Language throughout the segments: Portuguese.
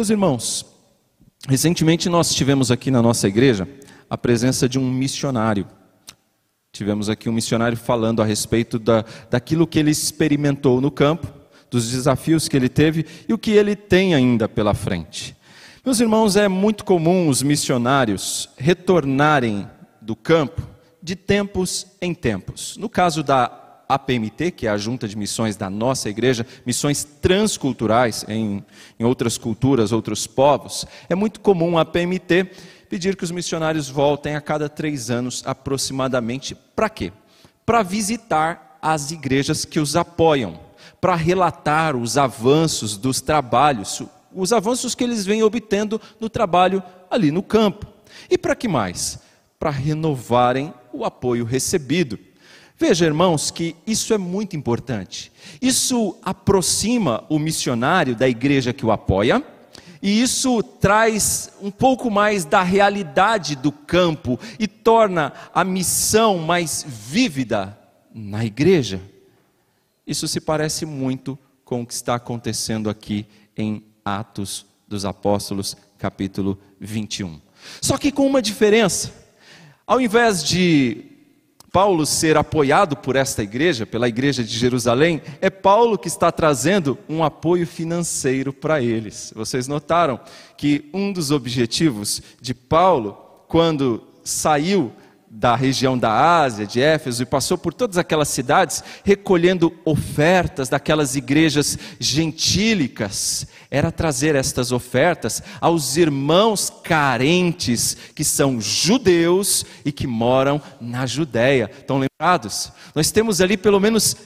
Meus irmãos, recentemente nós tivemos aqui na nossa igreja a presença de um missionário. Tivemos aqui um missionário falando a respeito da, daquilo que ele experimentou no campo, dos desafios que ele teve e o que ele tem ainda pela frente. Meus irmãos, é muito comum os missionários retornarem do campo de tempos em tempos. No caso da APMT, que é a Junta de Missões da nossa igreja, missões transculturais em, em outras culturas, outros povos, é muito comum a APMT pedir que os missionários voltem a cada três anos aproximadamente. Para quê? Para visitar as igrejas que os apoiam, para relatar os avanços dos trabalhos, os avanços que eles vêm obtendo no trabalho ali no campo. E para que mais? Para renovarem o apoio recebido. Veja, irmãos, que isso é muito importante. Isso aproxima o missionário da igreja que o apoia, e isso traz um pouco mais da realidade do campo e torna a missão mais vívida na igreja. Isso se parece muito com o que está acontecendo aqui em Atos dos Apóstolos, capítulo 21. Só que com uma diferença. Ao invés de Paulo ser apoiado por esta igreja, pela igreja de Jerusalém, é Paulo que está trazendo um apoio financeiro para eles. Vocês notaram que um dos objetivos de Paulo, quando saiu da região da Ásia, de Éfeso, e passou por todas aquelas cidades, recolhendo ofertas daquelas igrejas gentílicas, era trazer estas ofertas aos irmãos carentes, que são judeus e que moram na Judéia. Estão lembrados? Nós temos ali pelo menos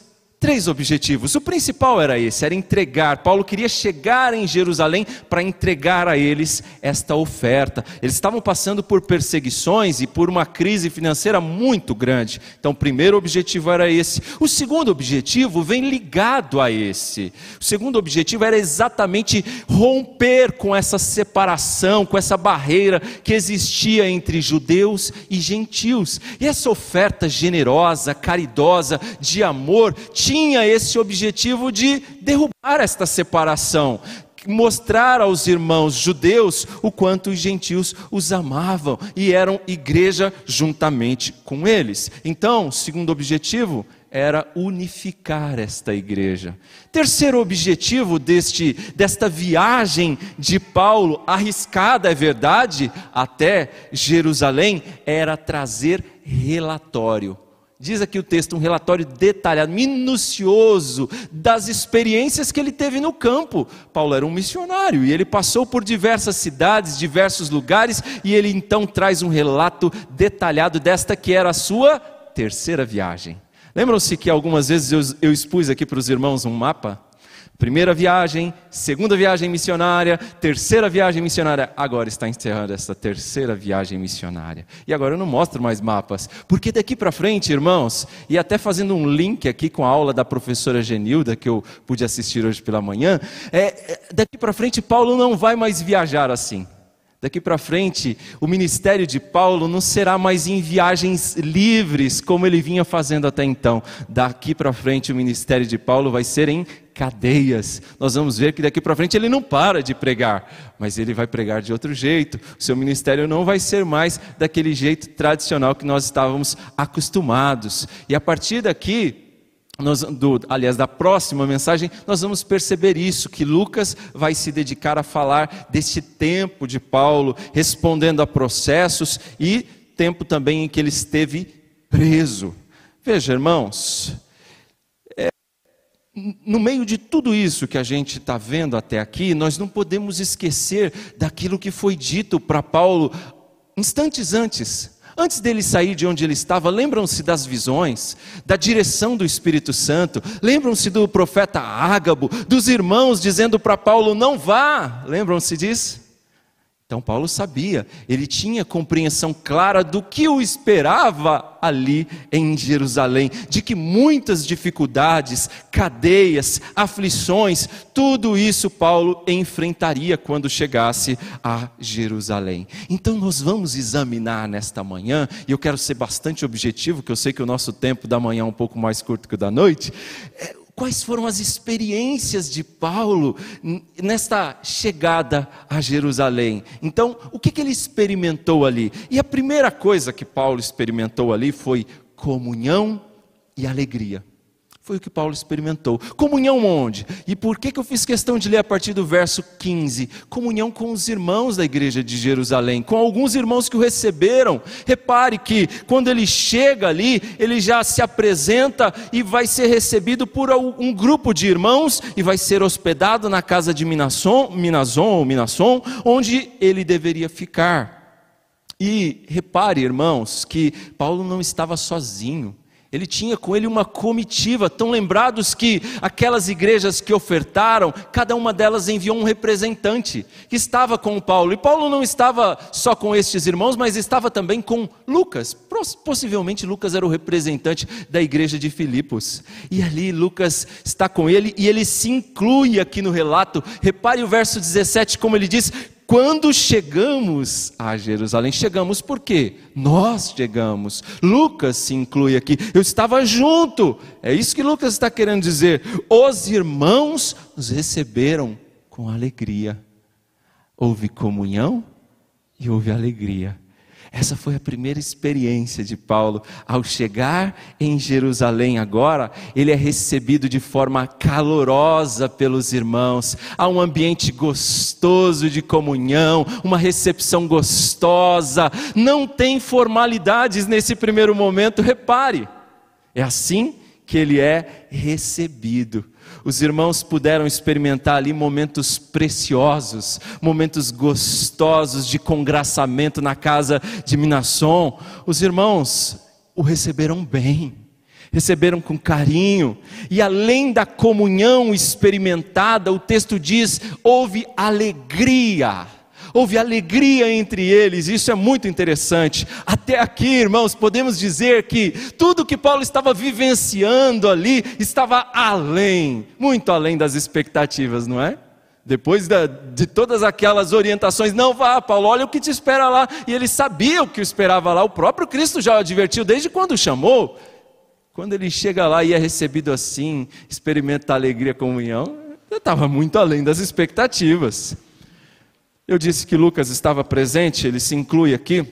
três objetivos. O principal era esse, era entregar. Paulo queria chegar em Jerusalém para entregar a eles esta oferta. Eles estavam passando por perseguições e por uma crise financeira muito grande. Então, o primeiro objetivo era esse. O segundo objetivo vem ligado a esse. O segundo objetivo era exatamente romper com essa separação, com essa barreira que existia entre judeus e gentios. E essa oferta generosa, caridosa, de amor, tinha tinha esse objetivo de derrubar esta separação, mostrar aos irmãos judeus o quanto os gentios os amavam e eram igreja juntamente com eles. Então, segundo objetivo era unificar esta igreja. Terceiro objetivo deste desta viagem de Paulo, arriscada é verdade, até Jerusalém, era trazer relatório Diz aqui o texto um relatório detalhado, minucioso das experiências que ele teve no campo. Paulo era um missionário e ele passou por diversas cidades, diversos lugares, e ele então traz um relato detalhado desta que era a sua terceira viagem. Lembram-se que algumas vezes eu, eu expus aqui para os irmãos um mapa? Primeira viagem, segunda viagem missionária, terceira viagem missionária. Agora está encerrando essa terceira viagem missionária. E agora eu não mostro mais mapas, porque daqui para frente, irmãos, e até fazendo um link aqui com a aula da professora Genilda, que eu pude assistir hoje pela manhã, é, é daqui para frente Paulo não vai mais viajar assim. Daqui para frente, o ministério de Paulo não será mais em viagens livres, como ele vinha fazendo até então. Daqui para frente, o ministério de Paulo vai ser em cadeias. Nós vamos ver que daqui para frente ele não para de pregar, mas ele vai pregar de outro jeito. O seu ministério não vai ser mais daquele jeito tradicional que nós estávamos acostumados. E a partir daqui, nós, do, aliás, da próxima mensagem, nós vamos perceber isso, que Lucas vai se dedicar a falar desse tempo de Paulo, respondendo a processos e tempo também em que ele esteve preso. Veja, irmãos, no meio de tudo isso que a gente está vendo até aqui, nós não podemos esquecer daquilo que foi dito para Paulo instantes antes. Antes dele sair de onde ele estava, lembram-se das visões, da direção do Espírito Santo, lembram-se do profeta Ágabo, dos irmãos dizendo para Paulo: não vá, lembram-se disso? Então Paulo sabia, ele tinha compreensão clara do que o esperava ali em Jerusalém, de que muitas dificuldades, cadeias, aflições, tudo isso Paulo enfrentaria quando chegasse a Jerusalém. Então nós vamos examinar nesta manhã, e eu quero ser bastante objetivo, que eu sei que o nosso tempo da manhã é um pouco mais curto que o da noite. Quais foram as experiências de Paulo nesta chegada a Jerusalém. Então, o que, que ele experimentou ali? E a primeira coisa que Paulo experimentou ali foi comunhão e alegria. Foi o que Paulo experimentou. Comunhão onde? E por que, que eu fiz questão de ler a partir do verso 15? Comunhão com os irmãos da igreja de Jerusalém, com alguns irmãos que o receberam. Repare que quando ele chega ali, ele já se apresenta e vai ser recebido por um grupo de irmãos e vai ser hospedado na casa de Minasson, Minazon ou Minasson, onde ele deveria ficar. E repare, irmãos, que Paulo não estava sozinho. Ele tinha com ele uma comitiva, tão lembrados que aquelas igrejas que ofertaram, cada uma delas enviou um representante que estava com Paulo. E Paulo não estava só com estes irmãos, mas estava também com Lucas. Possivelmente Lucas era o representante da igreja de Filipos. E ali Lucas está com ele e ele se inclui aqui no relato. Repare o verso 17, como ele diz: quando chegamos a Jerusalém, chegamos por quê? Nós chegamos. Lucas se inclui aqui. Eu estava junto. É isso que Lucas está querendo dizer. Os irmãos nos receberam com alegria. Houve comunhão e houve alegria. Essa foi a primeira experiência de Paulo. Ao chegar em Jerusalém agora, ele é recebido de forma calorosa pelos irmãos. Há um ambiente gostoso de comunhão, uma recepção gostosa. Não tem formalidades nesse primeiro momento, repare. É assim que ele é recebido. Os irmãos puderam experimentar ali momentos preciosos, momentos gostosos de congraçamento na casa de Minasson. Os irmãos o receberam bem, receberam com carinho, e além da comunhão experimentada, o texto diz: houve alegria houve alegria entre eles, isso é muito interessante. Até aqui, irmãos, podemos dizer que tudo que Paulo estava vivenciando ali estava além, muito além das expectativas, não é? Depois da, de todas aquelas orientações, não vá, Paulo, olha o que te espera lá. E ele sabia o que o esperava lá, o próprio Cristo já o advertiu desde quando o chamou. Quando ele chega lá e é recebido assim, experimenta alegria comunhão, estava muito além das expectativas. Eu disse que Lucas estava presente, ele se inclui aqui,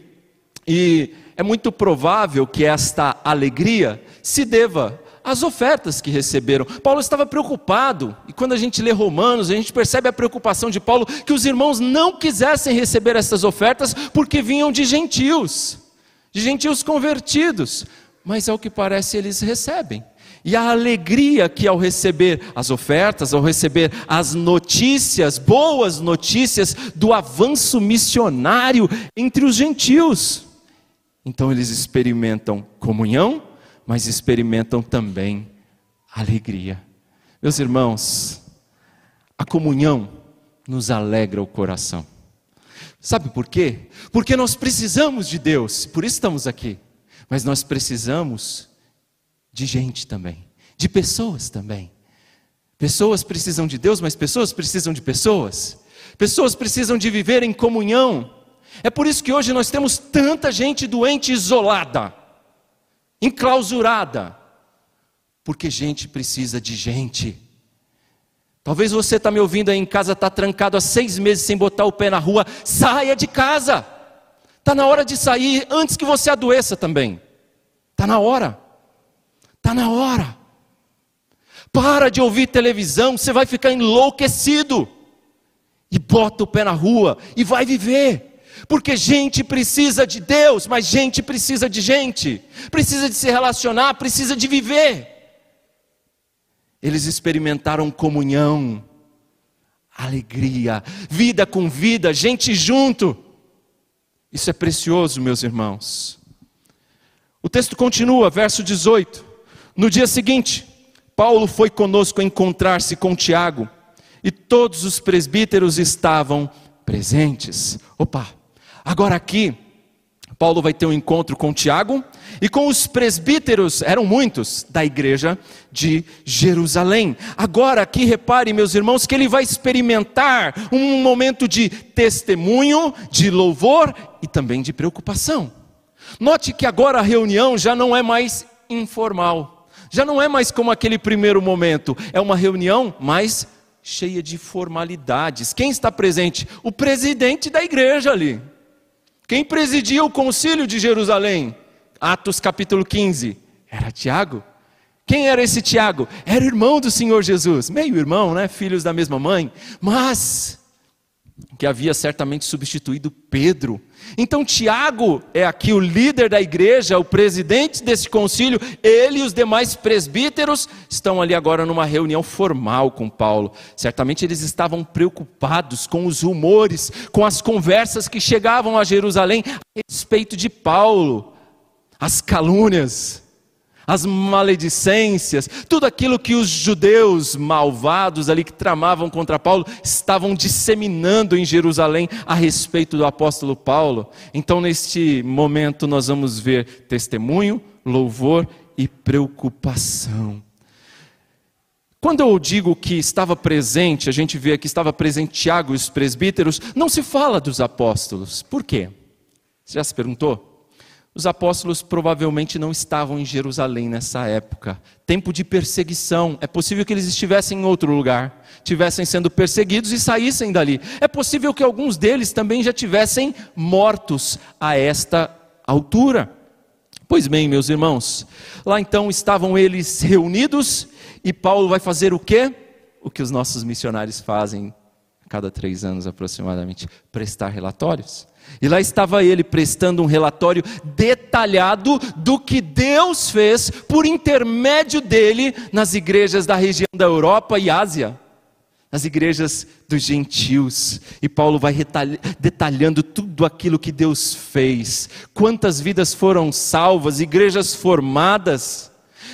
e é muito provável que esta alegria se deva às ofertas que receberam. Paulo estava preocupado, e quando a gente lê Romanos, a gente percebe a preocupação de Paulo que os irmãos não quisessem receber essas ofertas porque vinham de gentios, de gentios convertidos, mas ao que parece eles recebem. E a alegria que ao receber as ofertas, ao receber as notícias, boas notícias do avanço missionário entre os gentios. Então eles experimentam comunhão, mas experimentam também alegria. Meus irmãos, a comunhão nos alegra o coração. Sabe por quê? Porque nós precisamos de Deus, por isso estamos aqui. Mas nós precisamos de gente também, de pessoas também. Pessoas precisam de Deus, mas pessoas precisam de pessoas. Pessoas precisam de viver em comunhão. É por isso que hoje nós temos tanta gente doente isolada, enclausurada, porque gente precisa de gente. Talvez você está me ouvindo aí em casa, está trancado há seis meses sem botar o pé na rua, saia de casa. Está na hora de sair antes que você adoeça também. Está na hora. Está na hora. Para de ouvir televisão, você vai ficar enlouquecido. E bota o pé na rua e vai viver. Porque gente precisa de Deus, mas gente precisa de gente. Precisa de se relacionar, precisa de viver. Eles experimentaram comunhão, alegria, vida com vida, gente junto. Isso é precioso, meus irmãos. O texto continua, verso 18. No dia seguinte, Paulo foi conosco encontrar-se com Tiago e todos os presbíteros estavam presentes. Opa, agora aqui, Paulo vai ter um encontro com Tiago e com os presbíteros, eram muitos, da igreja de Jerusalém. Agora aqui, repare, meus irmãos, que ele vai experimentar um momento de testemunho, de louvor e também de preocupação. Note que agora a reunião já não é mais informal Já não é mais como aquele primeiro momento, é uma reunião mais cheia de formalidades. Quem está presente? O presidente da igreja ali. Quem presidia o concílio de Jerusalém? Atos capítulo 15. Era Tiago. Quem era esse Tiago? Era irmão do Senhor Jesus, meio irmão, né? Filhos da mesma mãe, mas que havia certamente substituído Pedro. Então, Tiago é aqui o líder da igreja, o presidente desse concílio, ele e os demais presbíteros estão ali agora numa reunião formal com Paulo. Certamente eles estavam preocupados com os rumores, com as conversas que chegavam a Jerusalém a respeito de Paulo, as calúnias as maledicências, tudo aquilo que os judeus malvados ali que tramavam contra Paulo estavam disseminando em Jerusalém a respeito do apóstolo Paulo. Então, neste momento, nós vamos ver testemunho, louvor e preocupação. Quando eu digo que estava presente, a gente vê que estava presente Tiago e os presbíteros, não se fala dos apóstolos. Por quê? Você já se perguntou? Os apóstolos provavelmente não estavam em Jerusalém nessa época. Tempo de perseguição. É possível que eles estivessem em outro lugar, tivessem sendo perseguidos e saíssem dali. É possível que alguns deles também já tivessem mortos a esta altura. Pois bem, meus irmãos, lá então estavam eles reunidos e Paulo vai fazer o quê? O que os nossos missionários fazem a cada três anos aproximadamente: prestar relatórios. E lá estava ele prestando um relatório detalhado do que Deus fez por intermédio dele nas igrejas da região da Europa e Ásia, nas igrejas dos gentios. E Paulo vai detalhando tudo aquilo que Deus fez, quantas vidas foram salvas, igrejas formadas.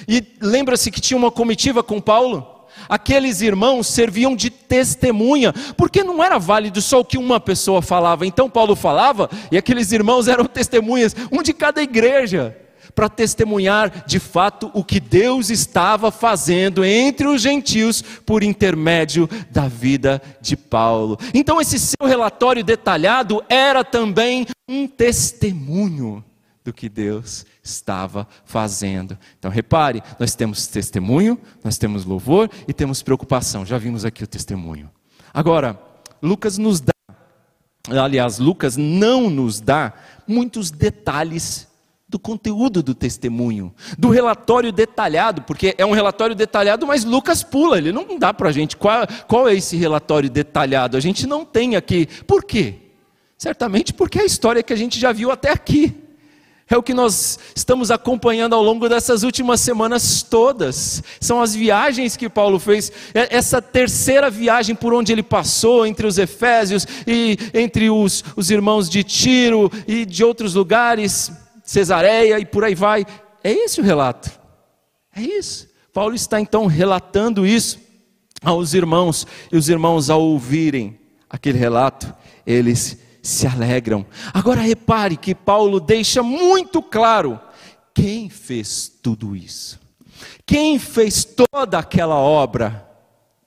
E lembra-se que tinha uma comitiva com Paulo? Aqueles irmãos serviam de testemunha, porque não era válido só o que uma pessoa falava. Então Paulo falava e aqueles irmãos eram testemunhas, um de cada igreja, para testemunhar de fato o que Deus estava fazendo entre os gentios por intermédio da vida de Paulo. Então esse seu relatório detalhado era também um testemunho do que Deus estava fazendo. Então repare, nós temos testemunho, nós temos louvor e temos preocupação. Já vimos aqui o testemunho. Agora, Lucas nos dá, aliás, Lucas não nos dá muitos detalhes do conteúdo do testemunho, do relatório detalhado, porque é um relatório detalhado, mas Lucas pula, ele não dá para a gente qual, qual é esse relatório detalhado, a gente não tem aqui. Por quê? Certamente porque é a história que a gente já viu até aqui. É o que nós estamos acompanhando ao longo dessas últimas semanas todas. São as viagens que Paulo fez. É essa terceira viagem por onde ele passou, entre os Efésios e entre os, os irmãos de Tiro e de outros lugares, Cesareia e por aí vai. É esse o relato. É isso. Paulo está então relatando isso aos irmãos. E os irmãos, ao ouvirem aquele relato, eles se alegram. Agora repare que Paulo deixa muito claro quem fez tudo isso. Quem fez toda aquela obra?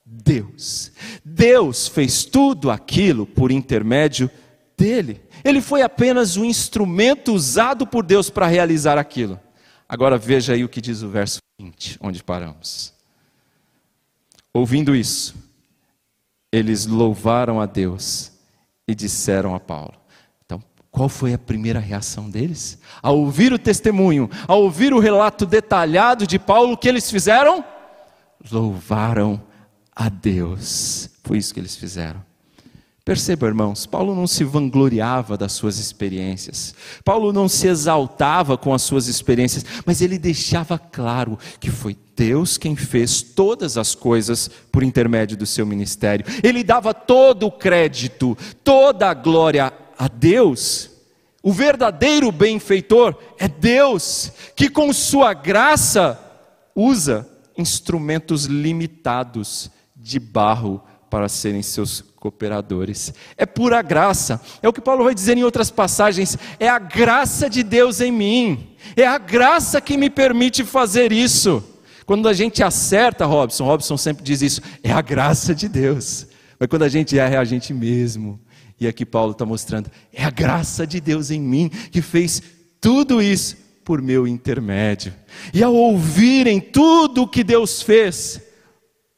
Deus. Deus fez tudo aquilo por intermédio dele. Ele foi apenas um instrumento usado por Deus para realizar aquilo. Agora veja aí o que diz o verso 20, onde paramos. Ouvindo isso, eles louvaram a Deus e disseram a Paulo. Então, qual foi a primeira reação deles? Ao ouvir o testemunho, ao ouvir o relato detalhado de Paulo, o que eles fizeram? Louvaram a Deus. Foi isso que eles fizeram. Perceba, irmãos, Paulo não se vangloriava das suas experiências, Paulo não se exaltava com as suas experiências, mas ele deixava claro que foi Deus quem fez todas as coisas por intermédio do seu ministério. Ele dava todo o crédito, toda a glória a Deus. O verdadeiro benfeitor é Deus, que com sua graça usa instrumentos limitados de barro para serem seus cooperadores. É pura graça. É o que Paulo vai dizer em outras passagens. É a graça de Deus em mim. É a graça que me permite fazer isso. Quando a gente acerta, Robson, Robson sempre diz isso, é a graça de Deus. Mas quando a gente erra, é a gente mesmo. E aqui Paulo está mostrando, é a graça de Deus em mim que fez tudo isso por meu intermédio. E ao ouvirem tudo o que Deus fez,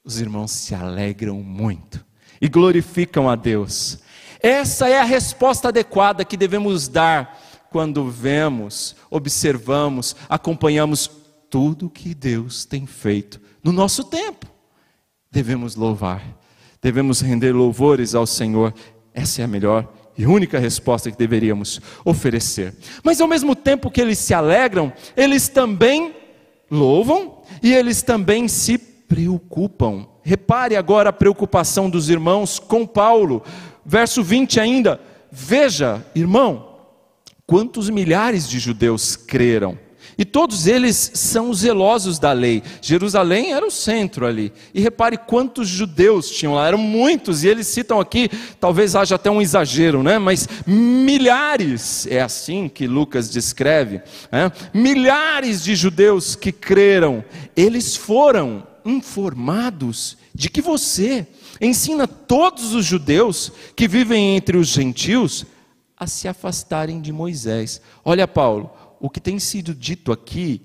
os irmãos se alegram muito e glorificam a Deus. Essa é a resposta adequada que devemos dar quando vemos, observamos, acompanhamos tudo que Deus tem feito no nosso tempo. Devemos louvar, devemos render louvores ao Senhor. Essa é a melhor e única resposta que deveríamos oferecer. Mas ao mesmo tempo que eles se alegram, eles também louvam e eles também se preocupam. Repare agora a preocupação dos irmãos com Paulo. Verso 20 ainda. Veja, irmão, quantos milhares de judeus creram. E todos eles são zelosos da lei. Jerusalém era o centro ali. E repare quantos judeus tinham lá, eram muitos, e eles citam aqui, talvez haja até um exagero, né? mas milhares, é assim que Lucas descreve, né? milhares de judeus que creram, eles foram informados de que você ensina todos os judeus que vivem entre os gentios a se afastarem de Moisés. Olha, Paulo, o que tem sido dito aqui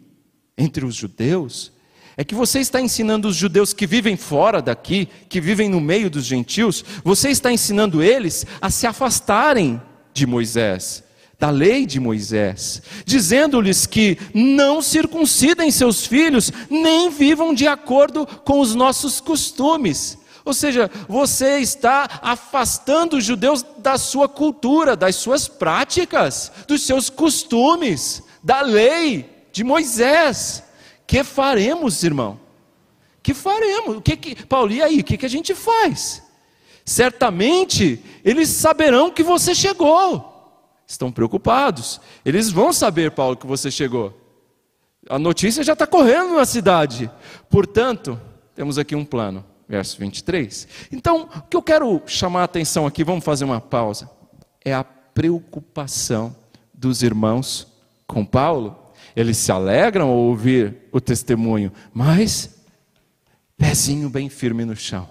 entre os judeus é que você está ensinando os judeus que vivem fora daqui, que vivem no meio dos gentios, você está ensinando eles a se afastarem de Moisés, da lei de Moisés, dizendo-lhes que não circuncidem seus filhos, nem vivam de acordo com os nossos costumes. Ou seja, você está afastando os judeus da sua cultura, das suas práticas, dos seus costumes da lei de Moisés. Que faremos, irmão? Que faremos? O que que Paulo, e aí, o que que a gente faz? Certamente eles saberão que você chegou. Estão preocupados. Eles vão saber, Paulo, que você chegou. A notícia já está correndo na cidade. Portanto, temos aqui um plano. Verso 23. Então, o que eu quero chamar a atenção aqui, vamos fazer uma pausa, é a preocupação dos irmãos com Paulo, eles se alegram ao ouvir o testemunho, mas pezinho bem firme no chão.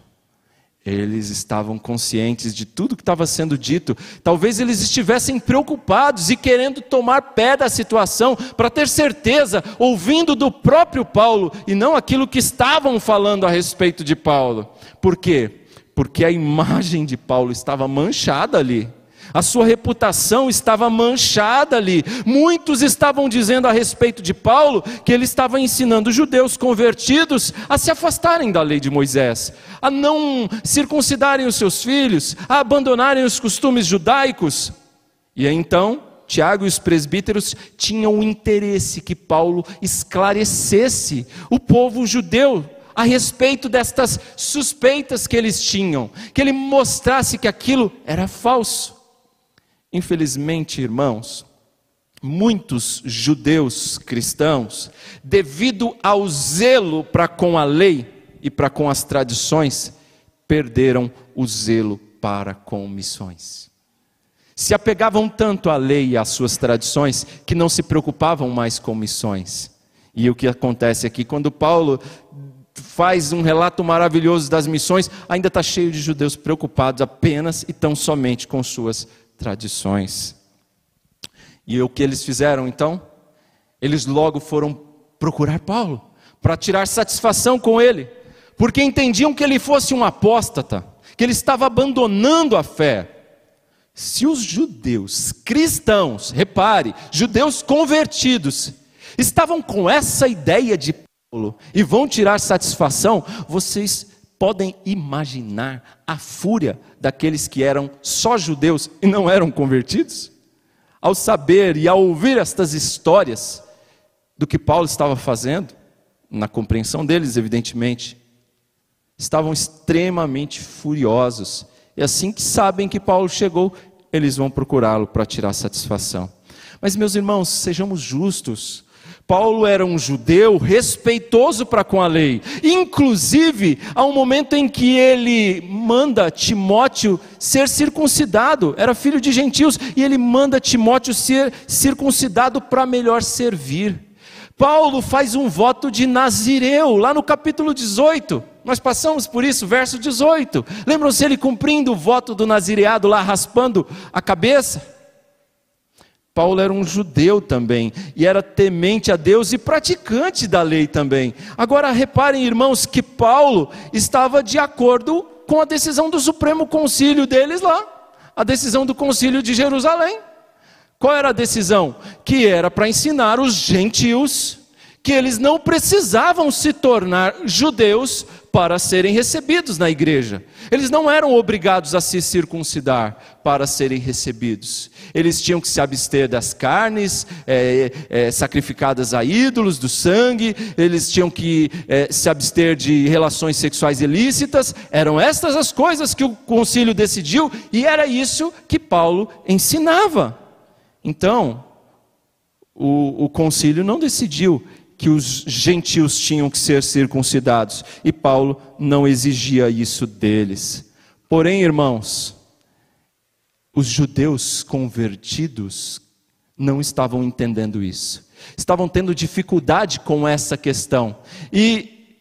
Eles estavam conscientes de tudo que estava sendo dito. Talvez eles estivessem preocupados e querendo tomar pé da situação para ter certeza, ouvindo do próprio Paulo e não aquilo que estavam falando a respeito de Paulo. Por quê? Porque a imagem de Paulo estava manchada ali a sua reputação estava manchada ali. Muitos estavam dizendo a respeito de Paulo que ele estava ensinando judeus convertidos a se afastarem da lei de Moisés, a não circuncidarem os seus filhos, a abandonarem os costumes judaicos. E então, Tiago e os presbíteros tinham o interesse que Paulo esclarecesse o povo judeu a respeito destas suspeitas que eles tinham, que ele mostrasse que aquilo era falso. Infelizmente, irmãos, muitos judeus cristãos, devido ao zelo para com a lei e para com as tradições, perderam o zelo para com missões. Se apegavam tanto à lei e às suas tradições que não se preocupavam mais com missões. E o que acontece aqui, quando Paulo faz um relato maravilhoso das missões, ainda está cheio de judeus preocupados apenas e tão somente com suas tradições. E o que eles fizeram então? Eles logo foram procurar Paulo para tirar satisfação com ele, porque entendiam que ele fosse um apóstata, que ele estava abandonando a fé. Se os judeus cristãos, repare, judeus convertidos, estavam com essa ideia de Paulo e vão tirar satisfação, vocês podem imaginar a fúria daqueles que eram só judeus e não eram convertidos? Ao saber e ao ouvir estas histórias do que Paulo estava fazendo, na compreensão deles, evidentemente, estavam extremamente furiosos. E assim que sabem que Paulo chegou, eles vão procurá-lo para tirar satisfação. Mas, meus irmãos, sejamos justos. Paulo era um judeu respeitoso para com a lei. Inclusive, há um momento em que ele manda Timóteo ser circuncidado, era filho de gentios, e ele manda Timóteo ser circuncidado para melhor servir. Paulo faz um voto de Nazireu, lá no capítulo 18. Nós passamos por isso, verso 18. Lembram-se ele cumprindo o voto do nazireado lá, raspando a cabeça? Paulo era um judeu também, e era temente a Deus e praticante da lei também. Agora reparem, irmãos, que Paulo estava de acordo com a decisão do Supremo Concílio deles lá, a decisão do Concílio de Jerusalém. Qual era a decisão? Que era para ensinar os gentios que eles não precisavam se tornar judeus para serem recebidos na igreja. Eles não eram obrigados a se circuncidar para serem recebidos. Eles tinham que se abster das carnes é, é, sacrificadas a ídolos, do sangue, eles tinham que é, se abster de relações sexuais ilícitas. Eram estas as coisas que o concílio decidiu e era isso que Paulo ensinava. Então, o, o concílio não decidiu que os gentios tinham que ser circuncidados, e Paulo não exigia isso deles. Porém, irmãos, os judeus convertidos não estavam entendendo isso, estavam tendo dificuldade com essa questão, e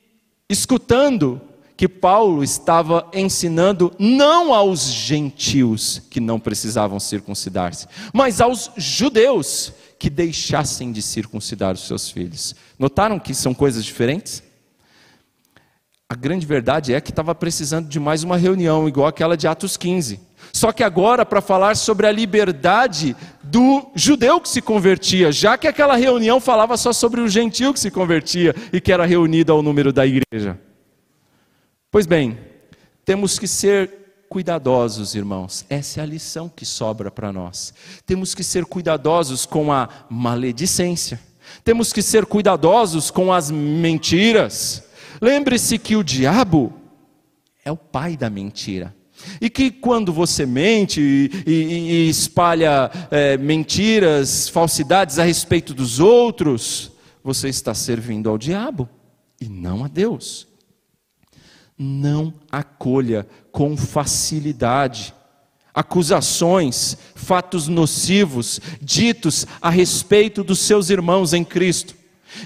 escutando que Paulo estava ensinando não aos gentios que não precisavam circuncidar-se, mas aos judeus que deixassem de circuncidar os seus filhos. Notaram que são coisas diferentes? A grande verdade é que estava precisando de mais uma reunião, igual aquela de Atos 15. Só que agora para falar sobre a liberdade do judeu que se convertia, já que aquela reunião falava só sobre o gentil que se convertia e que era reunido ao número da igreja. Pois bem, temos que ser cuidadosos, irmãos. Essa é a lição que sobra para nós. Temos que ser cuidadosos com a maledicência. Temos que ser cuidadosos com as mentiras. Lembre-se que o diabo é o pai da mentira. E que quando você mente e, e, e espalha é, mentiras, falsidades a respeito dos outros, você está servindo ao diabo e não a Deus não acolha com facilidade acusações, fatos nocivos ditos a respeito dos seus irmãos em Cristo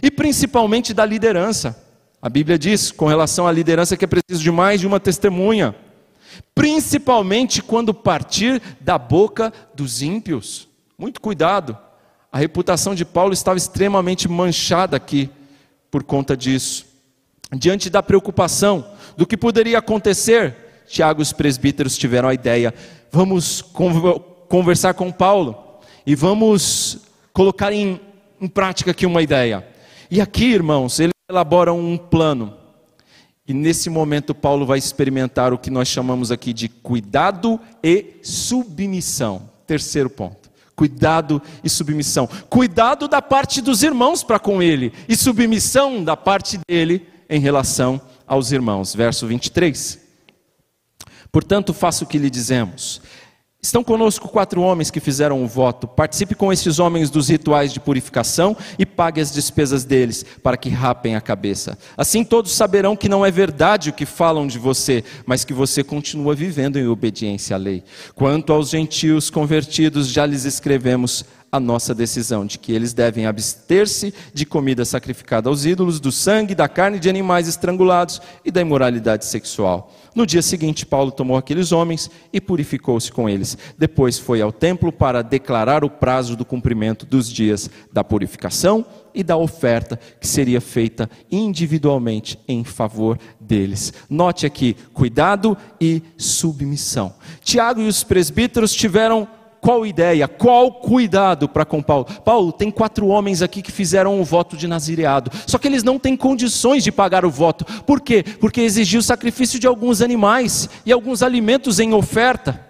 e principalmente da liderança. A Bíblia diz com relação à liderança que é preciso de mais de uma testemunha, principalmente quando partir da boca dos ímpios. Muito cuidado. A reputação de Paulo estava extremamente manchada aqui por conta disso. Diante da preocupação do que poderia acontecer, Tiago e os presbíteros tiveram a ideia: vamos conversar com Paulo e vamos colocar em, em prática aqui uma ideia. E aqui, irmãos, eles elaboram um plano. E nesse momento, Paulo vai experimentar o que nós chamamos aqui de cuidado e submissão. Terceiro ponto. Cuidado e submissão. Cuidado da parte dos irmãos para com ele, e submissão da parte dele em relação aos irmãos. Verso 23. Portanto, faça o que lhe dizemos. Estão conosco quatro homens que fizeram o voto. Participe com esses homens dos rituais de purificação e pague as despesas deles, para que rapem a cabeça. Assim todos saberão que não é verdade o que falam de você, mas que você continua vivendo em obediência à lei. Quanto aos gentios convertidos, já lhes escrevemos a nossa decisão de que eles devem abster-se de comida sacrificada aos ídolos, do sangue, da carne de animais estrangulados e da imoralidade sexual. No dia seguinte, Paulo tomou aqueles homens e purificou-se com eles. Depois foi ao templo para declarar o prazo do cumprimento dos dias da purificação e da oferta que seria feita individualmente em favor deles. Note aqui: cuidado e submissão. Tiago e os presbíteros tiveram qual ideia, qual cuidado para com Paulo? Paulo, tem quatro homens aqui que fizeram o voto de nazireado, só que eles não têm condições de pagar o voto. Por quê? Porque exigiu o sacrifício de alguns animais e alguns alimentos em oferta.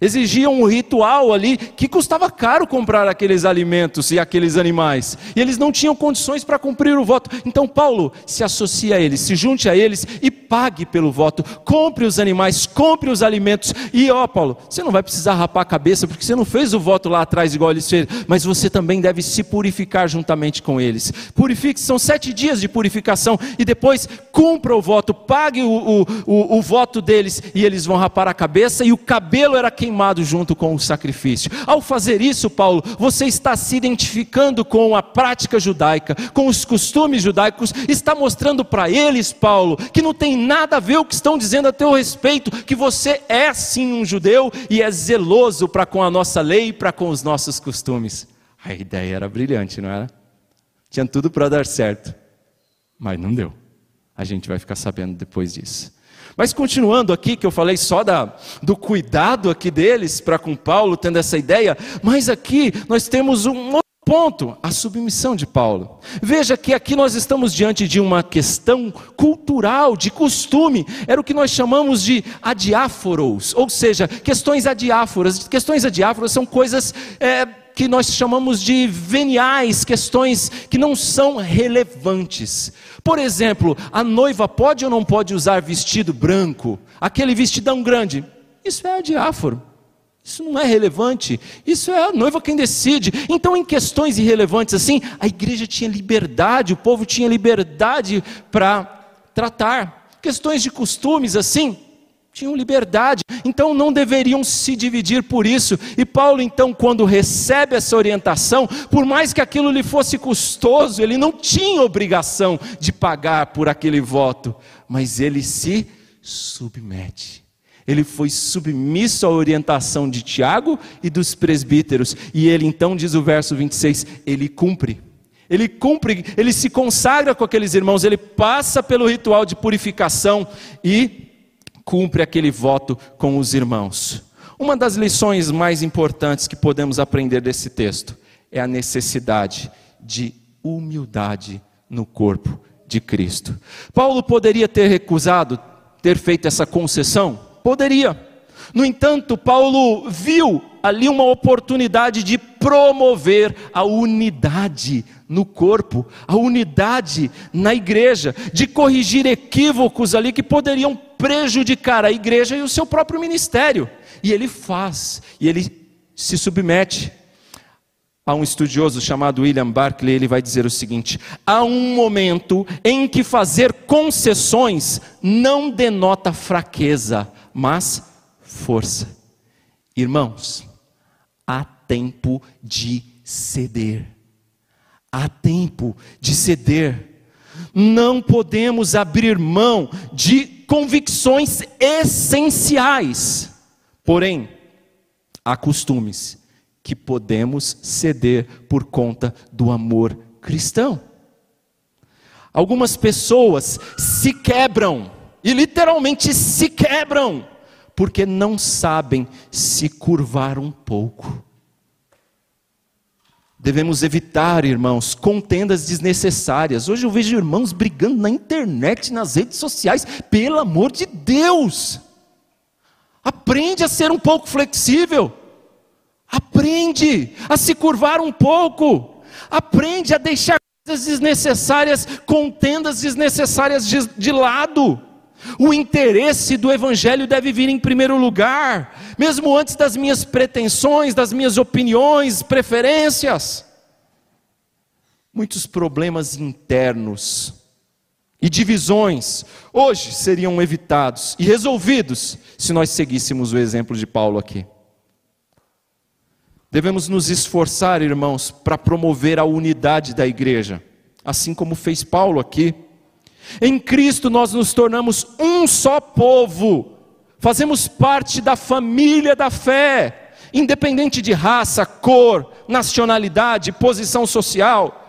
Exigiam um ritual ali que custava caro comprar aqueles alimentos e aqueles animais. E eles não tinham condições para cumprir o voto. Então Paulo se associa a eles, se junte a eles e pague pelo voto. Compre os animais, compre os alimentos. E ó, Paulo, você não vai precisar rapar a cabeça porque você não fez o voto lá atrás igual eles fez, mas você também deve se purificar juntamente com eles. Purifique, são sete dias de purificação e depois cumpra o voto, pague o, o, o, o voto deles e eles vão rapar a cabeça e o cabelo era queimado junto com o sacrifício. Ao fazer isso, Paulo, você está se identificando com a prática judaica, com os costumes judaicos, está mostrando para eles, Paulo, que não tem nada a ver o que estão dizendo a teu respeito, que você é sim um judeu e é zeloso para com a nossa lei e para com os nossos costumes. A ideia era brilhante, não era? Tinha tudo para dar certo, mas não deu. A gente vai ficar sabendo depois disso. Mas continuando aqui, que eu falei só da, do cuidado aqui deles para com Paulo, tendo essa ideia, mas aqui nós temos um outro ponto, a submissão de Paulo. Veja que aqui nós estamos diante de uma questão cultural, de costume, era o que nós chamamos de adiáforos, ou seja, questões adiáforas. Questões adiáforas são coisas. É, que nós chamamos de veniais, questões que não são relevantes. Por exemplo, a noiva pode ou não pode usar vestido branco? Aquele vestidão grande. Isso é diáforo. Isso não é relevante. Isso é a noiva quem decide. Então, em questões irrelevantes assim, a igreja tinha liberdade, o povo tinha liberdade para tratar. Questões de costumes assim, tinham liberdade, então não deveriam se dividir por isso. E Paulo, então, quando recebe essa orientação, por mais que aquilo lhe fosse custoso, ele não tinha obrigação de pagar por aquele voto, mas ele se submete. Ele foi submisso à orientação de Tiago e dos presbíteros, e ele então, diz o verso 26, ele cumpre. Ele cumpre, ele se consagra com aqueles irmãos, ele passa pelo ritual de purificação e cumpre aquele voto com os irmãos. Uma das lições mais importantes que podemos aprender desse texto é a necessidade de humildade no corpo de Cristo. Paulo poderia ter recusado ter feito essa concessão? Poderia. No entanto, Paulo viu ali uma oportunidade de promover a unidade no corpo, a unidade na igreja, de corrigir equívocos ali que poderiam prejudicar a igreja e o seu próprio ministério. E ele faz, e ele se submete. Há um estudioso chamado William Barclay, ele vai dizer o seguinte: há um momento em que fazer concessões não denota fraqueza, mas força. Irmãos, há tempo de ceder. Há tempo de ceder. Não podemos abrir mão de convicções essenciais. Porém, há costumes que podemos ceder por conta do amor cristão. Algumas pessoas se quebram, e literalmente se quebram, porque não sabem se curvar um pouco. Devemos evitar, irmãos, contendas desnecessárias. Hoje eu vejo irmãos brigando na internet, nas redes sociais. Pelo amor de Deus! Aprende a ser um pouco flexível. Aprende a se curvar um pouco. Aprende a deixar coisas desnecessárias, contendas desnecessárias de, de lado. O interesse do Evangelho deve vir em primeiro lugar, mesmo antes das minhas pretensões, das minhas opiniões, preferências. Muitos problemas internos e divisões hoje seriam evitados e resolvidos se nós seguíssemos o exemplo de Paulo aqui. Devemos nos esforçar, irmãos, para promover a unidade da igreja, assim como fez Paulo aqui. Em Cristo nós nos tornamos um só povo, fazemos parte da família da fé, independente de raça, cor, nacionalidade, posição social,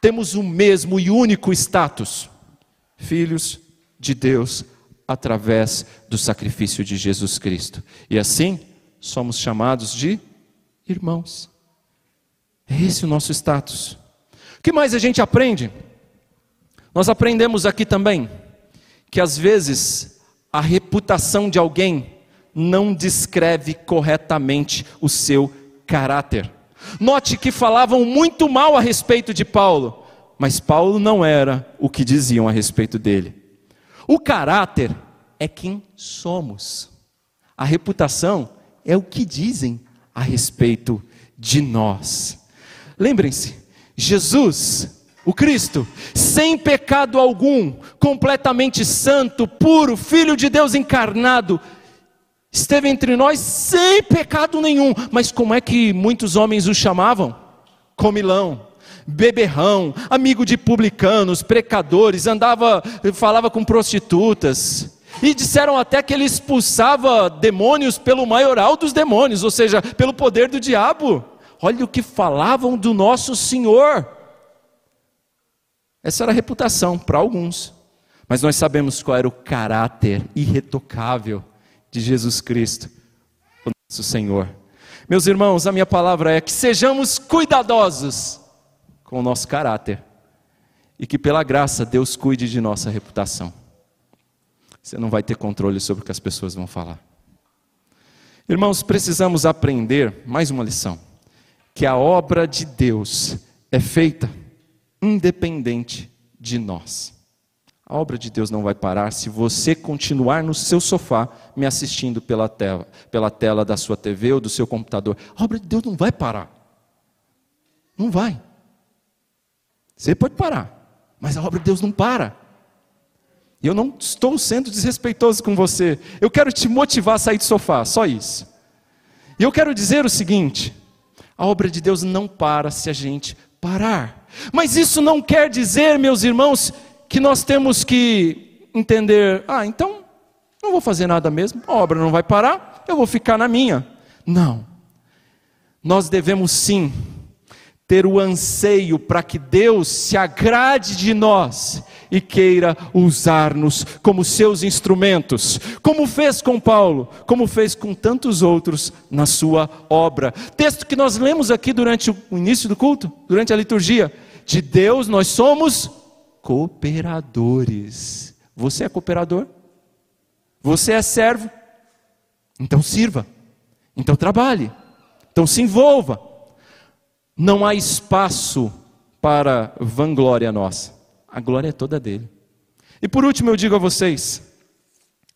temos o mesmo e único status: filhos de Deus através do sacrifício de Jesus Cristo. E assim somos chamados de irmãos. É esse o nosso status. O que mais a gente aprende? Nós aprendemos aqui também que às vezes a reputação de alguém não descreve corretamente o seu caráter. Note que falavam muito mal a respeito de Paulo, mas Paulo não era o que diziam a respeito dele. O caráter é quem somos, a reputação é o que dizem a respeito de nós. Lembrem-se, Jesus o Cristo, sem pecado algum, completamente santo, puro, Filho de Deus encarnado, esteve entre nós sem pecado nenhum. Mas como é que muitos homens o chamavam? Comilão, beberrão, amigo de publicanos, pecadores, andava, falava com prostitutas. E disseram até que ele expulsava demônios pelo maioral dos demônios, ou seja, pelo poder do diabo. olha o que falavam do nosso Senhor. Essa era a reputação para alguns. Mas nós sabemos qual era o caráter irretocável de Jesus Cristo, o nosso Senhor. Meus irmãos, a minha palavra é que sejamos cuidadosos com o nosso caráter e que pela graça Deus cuide de nossa reputação. Você não vai ter controle sobre o que as pessoas vão falar. Irmãos, precisamos aprender mais uma lição: que a obra de Deus é feita independente de nós. A obra de Deus não vai parar se você continuar no seu sofá me assistindo pela tela, pela tela da sua TV ou do seu computador. A obra de Deus não vai parar. Não vai. Você pode parar, mas a obra de Deus não para. E eu não estou sendo desrespeitoso com você. Eu quero te motivar a sair do sofá, só isso. E eu quero dizer o seguinte: a obra de Deus não para se a gente parar. Mas isso não quer dizer, meus irmãos, que nós temos que entender, ah, então não vou fazer nada mesmo, a obra não vai parar, eu vou ficar na minha. Não. Nós devemos sim ter o anseio para que Deus se agrade de nós e queira usar-nos como seus instrumentos, como fez com Paulo, como fez com tantos outros na sua obra. Texto que nós lemos aqui durante o início do culto, durante a liturgia. De Deus nós somos cooperadores. Você é cooperador? Você é servo? Então sirva. Então trabalhe. Então se envolva. Não há espaço para vanglória nossa. A glória é toda dele. E por último eu digo a vocês: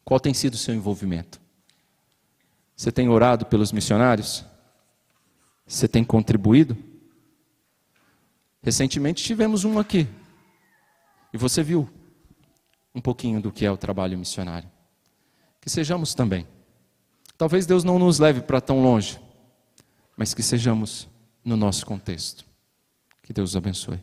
qual tem sido o seu envolvimento? Você tem orado pelos missionários? Você tem contribuído? Recentemente tivemos um aqui, e você viu um pouquinho do que é o trabalho missionário. Que sejamos também. Talvez Deus não nos leve para tão longe, mas que sejamos no nosso contexto. Que Deus abençoe.